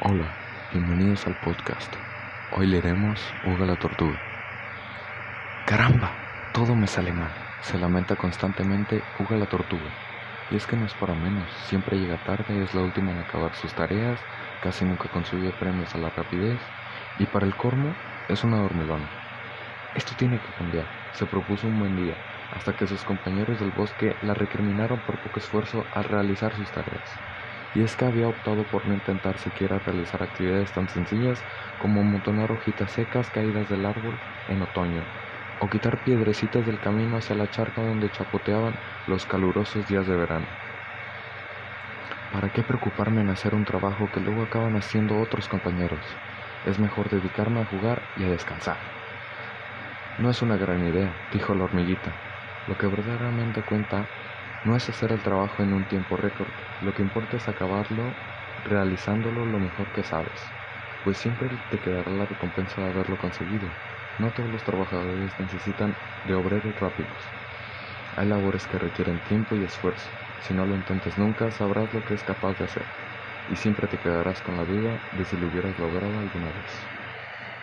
Hola, bienvenidos al podcast. Hoy leeremos Uga la Tortuga. ¡Caramba! Todo me sale mal. Se lamenta constantemente Uga la Tortuga. Y es que no es para menos. Siempre llega tarde, es la última en acabar sus tareas, casi nunca consigue premios a la rapidez. Y para el cormo, es una dormilona. Esto tiene que cambiar. Se propuso un buen día, hasta que sus compañeros del bosque la recriminaron por poco esfuerzo al realizar sus tareas y es que había optado por no intentar siquiera realizar actividades tan sencillas como amontonar hojitas secas caídas del árbol en otoño, o quitar piedrecitas del camino hacia la charca donde chapoteaban los calurosos días de verano. ¿Para qué preocuparme en hacer un trabajo que luego acaban haciendo otros compañeros? Es mejor dedicarme a jugar y a descansar. No es una gran idea, dijo la hormiguita. Lo que verdaderamente cuenta no es hacer el trabajo en un tiempo récord, lo que importa es acabarlo realizándolo lo mejor que sabes, pues siempre te quedará la recompensa de haberlo conseguido. No todos los trabajadores necesitan de obreros rápidos. Hay labores que requieren tiempo y esfuerzo. Si no lo intentes nunca, sabrás lo que es capaz de hacer, y siempre te quedarás con la duda de si lo hubieras logrado alguna vez.